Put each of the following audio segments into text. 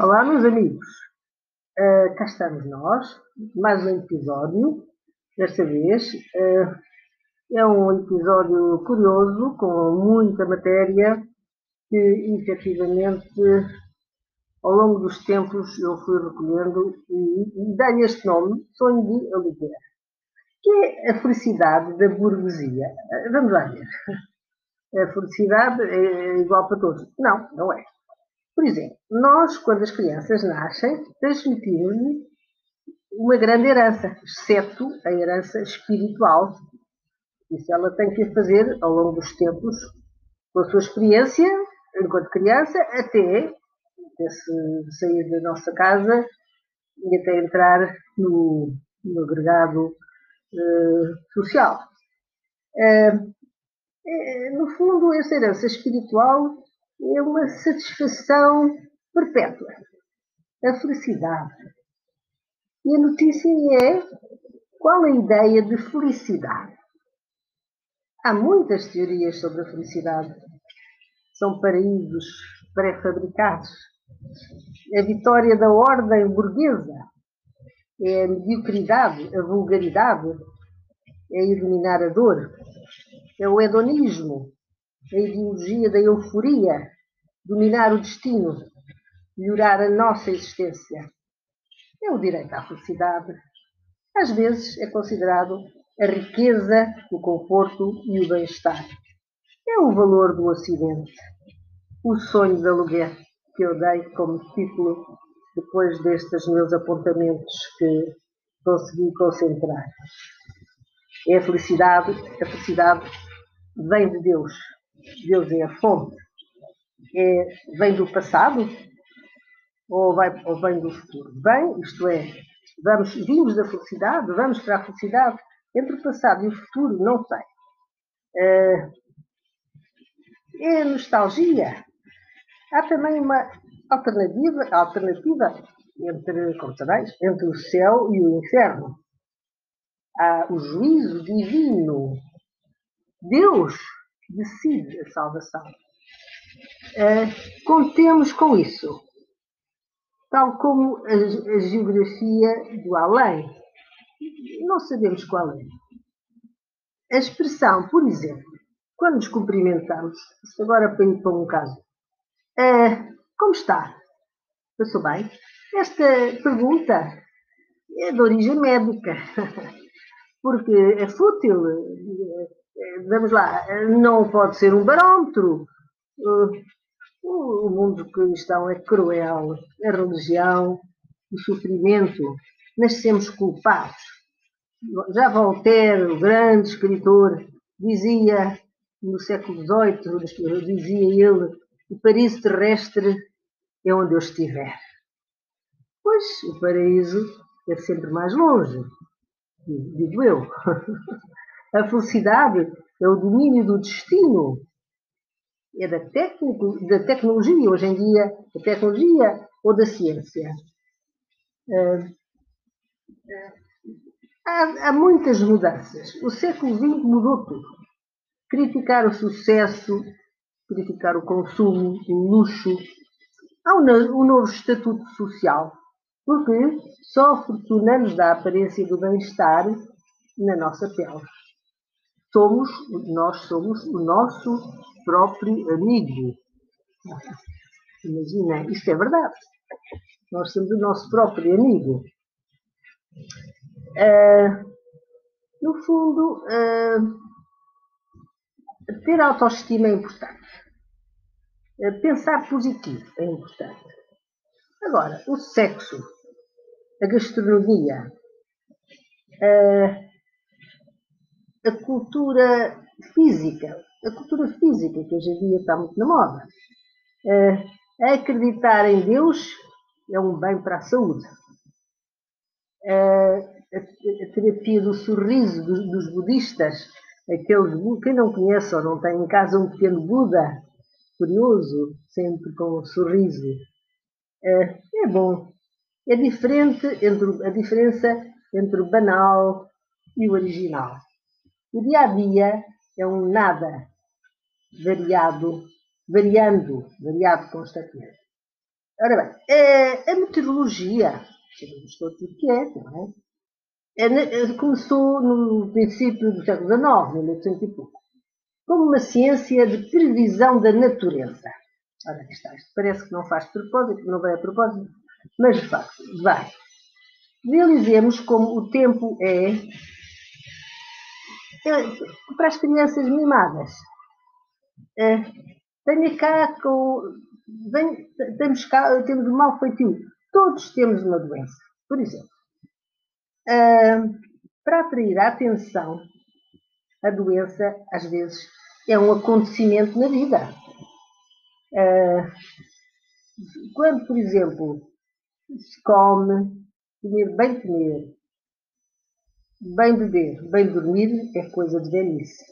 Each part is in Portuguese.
Olá, meus amigos. Uh, cá estamos nós, mais um episódio. Desta vez uh, é um episódio curioso, com muita matéria, que efetivamente ao longo dos tempos eu fui recolhendo e, e dei este nome, Sonho de Oliveira, que é a felicidade da burguesia. Uh, vamos lá ver. A felicidade é igual para todos. Não, não é. Por exemplo, nós, quando as crianças nascem, transmitimos-lhe uma grande herança, exceto a herança espiritual. Isso ela tem que fazer ao longo dos tempos, com a sua experiência, enquanto criança, até, sair da nossa casa e até entrar no, no agregado uh, social. Uh, no fundo, essa herança espiritual é uma satisfação perpétua, a felicidade. E a notícia é qual a ideia de felicidade? Há muitas teorias sobre a felicidade. São paraísos pré-fabricados. A vitória da ordem burguesa é a mediocridade, a vulgaridade, é iluminar a dor, é o hedonismo, a ideologia da euforia, dominar o destino, melhorar a nossa existência. É o direito à felicidade. Às vezes é considerado a riqueza, o conforto e o bem-estar. É o valor do Ocidente. O sonho de aluguer que eu dei como título depois destes meus apontamentos que consegui concentrar. É a felicidade, a felicidade vem de Deus, Deus é a fonte, é, vem do passado ou, vai, ou vem do futuro? Vem, isto é, vamos, vimos da felicidade, vamos para a felicidade. Entre o passado e o futuro, não sei. É, é nostalgia. Há também uma alternativa, alternativa entre, como sabeis, entre o céu e o inferno. Há o juízo divino. Deus decide a salvação. Uh, contemos com isso, tal como a, a, geografia do além. Não sabemos qual é. A expressão, por exemplo, quando nos cumprimentamos, isto agora ir para um caso, uh, como está? Passou bem? Esta pergunta é de origem médica, porque é fútil vamos lá, não pode ser um barómetro. O mundo cristão é cruel, a religião, o sofrimento, nascemos culpados. Já Voltaire, o grande escritor, dizia no século XVIII, dizia ele, o paraíso terrestre é onde eu estiver. Pois, o paraíso é sempre mais longe, digo eu. A felicidade é o domínio do destino, é da, da tecnologia, hoje em dia, da tecnologia ou da ciência. Uh, há, há, muitas mudanças. O século XX mudou tudo. Criticar o sucesso, criticar o consumo, o luxo. Há um, um novo estatuto social, porque só a fortuna nos dá a aparência do bem-estar na nossa pele somos, nós somos o nosso próprio amigo. Imagina, isto é verdade. Nós somos o nosso próprio amigo. Uh, no fundo, uh, ter autoestima é importante. Uh, pensar positivo é importante. Agora, o sexo, a gastronomia, a cultura física, a cultura física que hoje em dia está muito na moda. Uh, acreditar em Deus é um bem para a saúde. Uh, a, terapia do sorriso dos, dos, budistas, aqueles quem não conhece ou não tem em casa um pequeno Buda, curioso, sempre com um sorriso, uh, é bom. É diferente entre a diferença entre o banal e o original. O dia a dia é um nada variado, variando, variado constantemente. Ora bem, a meteorologia, sabemos todos o que é, não é? Começou no princípio do século XIX, 1800 e pouco, como uma ciência de previsão da natureza. Ora, aqui está, isto parece que não faz propósito, não vai a propósito, mas de facto, vai. Realizemos como o tempo é, é para as crianças mimadas. É, tenha cá com. Temos, cá, temos mal feitio. Todos temos uma doença. Por exemplo, uh, para atrair a atenção, a doença, às vezes, é um acontecimento na vida. Uh, quando, por exemplo, se come, comer, bem comer, bem beber, bem dormir, é coisa de velhice.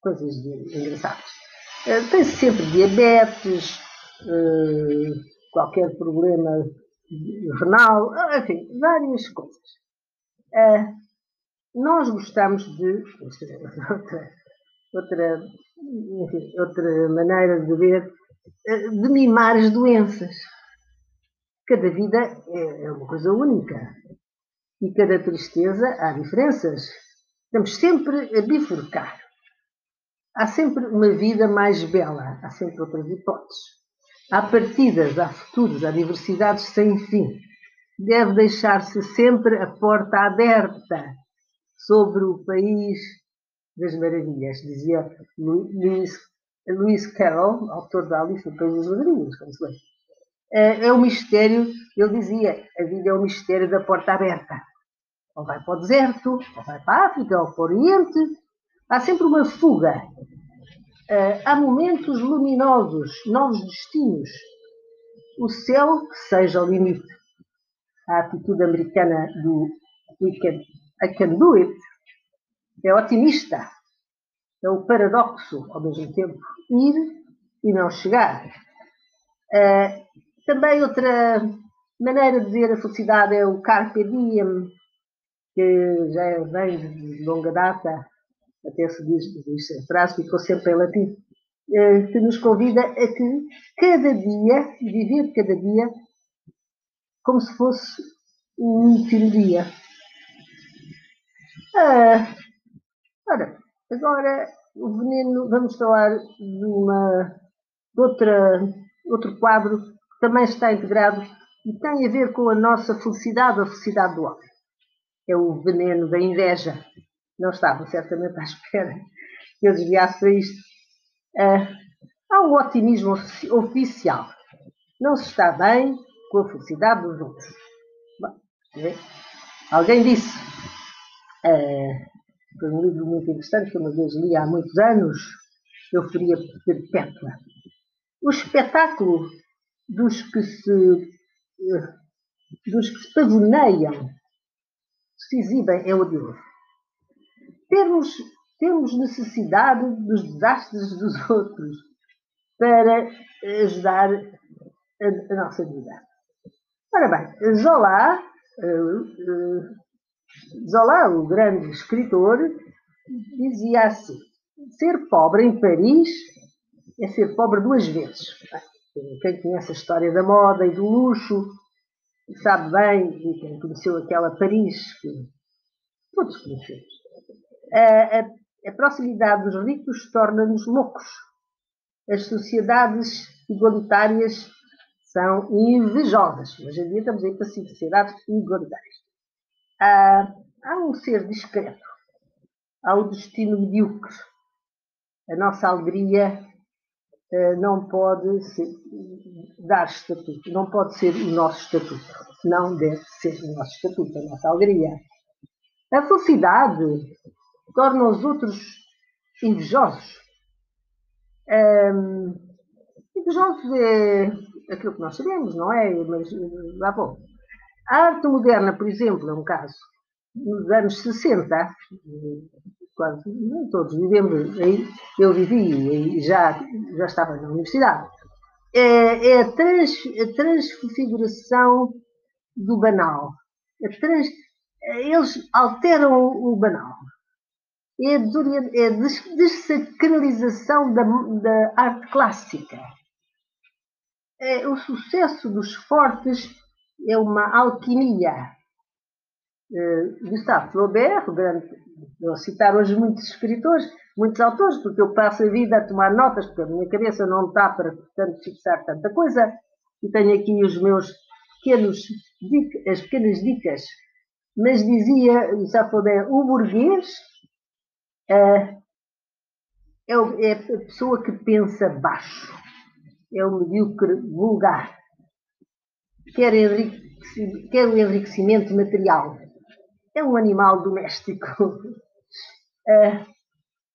Coisas de, engraçadas. Uh, Tem-se sempre diabetes, uh, qualquer problema renal, enfim, várias coisas. Uh, nós gostamos de. Outra, outra, enfim, outra maneira de ver, de mimar as doenças. Cada vida é, é uma coisa única. E cada tristeza há diferenças. Estamos sempre a bifurcar. Há sempre uma vida mais bela, há sempre outras hipóteses. Há partidas, há futuros, há diversidades sem fim. Deve deixar-se sempre a porta aberta sobre o país das maravilhas, dizia Lewis, Lewis Carroll, autor da Alice no País das Maravilhas, como se lê. É, é o mistério, ele dizia, a vida é o mistério da porta aberta. Ou vai para o deserto, ou vai para a África, ou para o Oriente. Há sempre uma fuga. É, há momentos luminosos, novos destinos. O céu que seja o limite. A atitude americana do we can, I can do it é otimista. É o paradoxo, ao mesmo tempo, ir e não chegar. Uh, também outra maneira de ver a felicidade é o carpe diem, que já vem de longa data, até se diz, diz a frase ficou sempre em latim, uh, que nos convida a que cada dia, viver cada dia, como se fosse um último dia. Uh, ora, agora o veneno, vamos falar de uma de outra, outro quadro que também está integrado e tem a ver com a nossa felicidade, a felicidade do homem. É o veneno da inveja. Não estava certamente à espera que eu desviasse para isto. Uh, há um otimismo oficial. Não se está bem com a felicidade dos outros. Bom, alguém disse, uh, foi um livro muito interessante que uma vez li há muitos anos, Euforia Perpétua. O espetáculo dos que se, dos que se pavoneiam, se exibem, é odioso. Temos, temos necessidade dos desastres dos outros para ajudar a, a nossa vida. Ora bem, Zola, uh, uh, Zola, o grande escritor, dizia assim: ser pobre em Paris é ser pobre duas vezes. Quem conhece a história da moda e do luxo sabe bem, e quem conheceu aquela Paris que todos conhecemos, a, a, a proximidade dos ricos torna-nos loucos. As sociedades igualitárias são invejosas. Hoje em dia estamos aí para sociedades igualitárias. Há, há um ser discreto, há o destino medíocre. A nossa alegria não pode ser, dar estatuto, não pode ser o nosso estatuto. Não deve ser o nosso estatuto, a nossa alegria. A felicidade torna os outros invejosos. Um, invejosos é aquilo que nós sabemos, não é? Mas lá bom. A arte moderna, por exemplo, é um caso. Nos anos 60, quase todos vivemos aí, eu vivi e já, já estava na universidade, é, é a, trans, a, transfiguração do banal. Trans, eles alteram o, banal. É a, é desacralização da, da arte clássica. é, o sucesso dos fortes é uma alquimia. Uh, Gustave Flaubert, grande, vou citar hoje muitos escritores, muitos autores, porque eu passo a vida a tomar notas, porque a minha cabeça não está para tanto fixar tanta coisa, e tenho aqui os meus pequenos, as pequenas dicas. Mas dizia Gustave Flaubert, o burguês uh, é, é a pessoa que pensa baixo é o medíocre vulgar. Quer, quer o enriquecimento material. É um animal doméstico. A,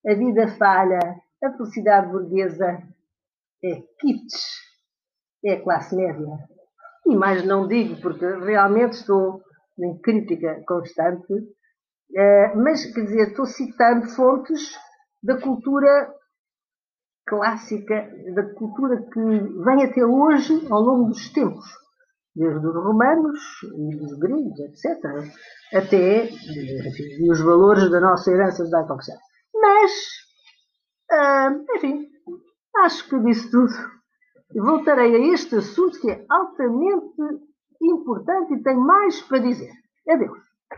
a vida falha, a felicidade burguesa é kitsch, é classe média. E mais não digo, porque realmente estou em crítica constante, eh, mas quer dizer, estou citando fontes da cultura clássica da cultura que vem até hoje ao longo dos tempos, desde os romanos e dos gregos, etc., até enfim, os valores da nossa herança judaica oficial. Mas, uh, enfim, acho que disse tudo. Voltarei a este assunto que é altamente importante e tenho mais para dizer. Adeus.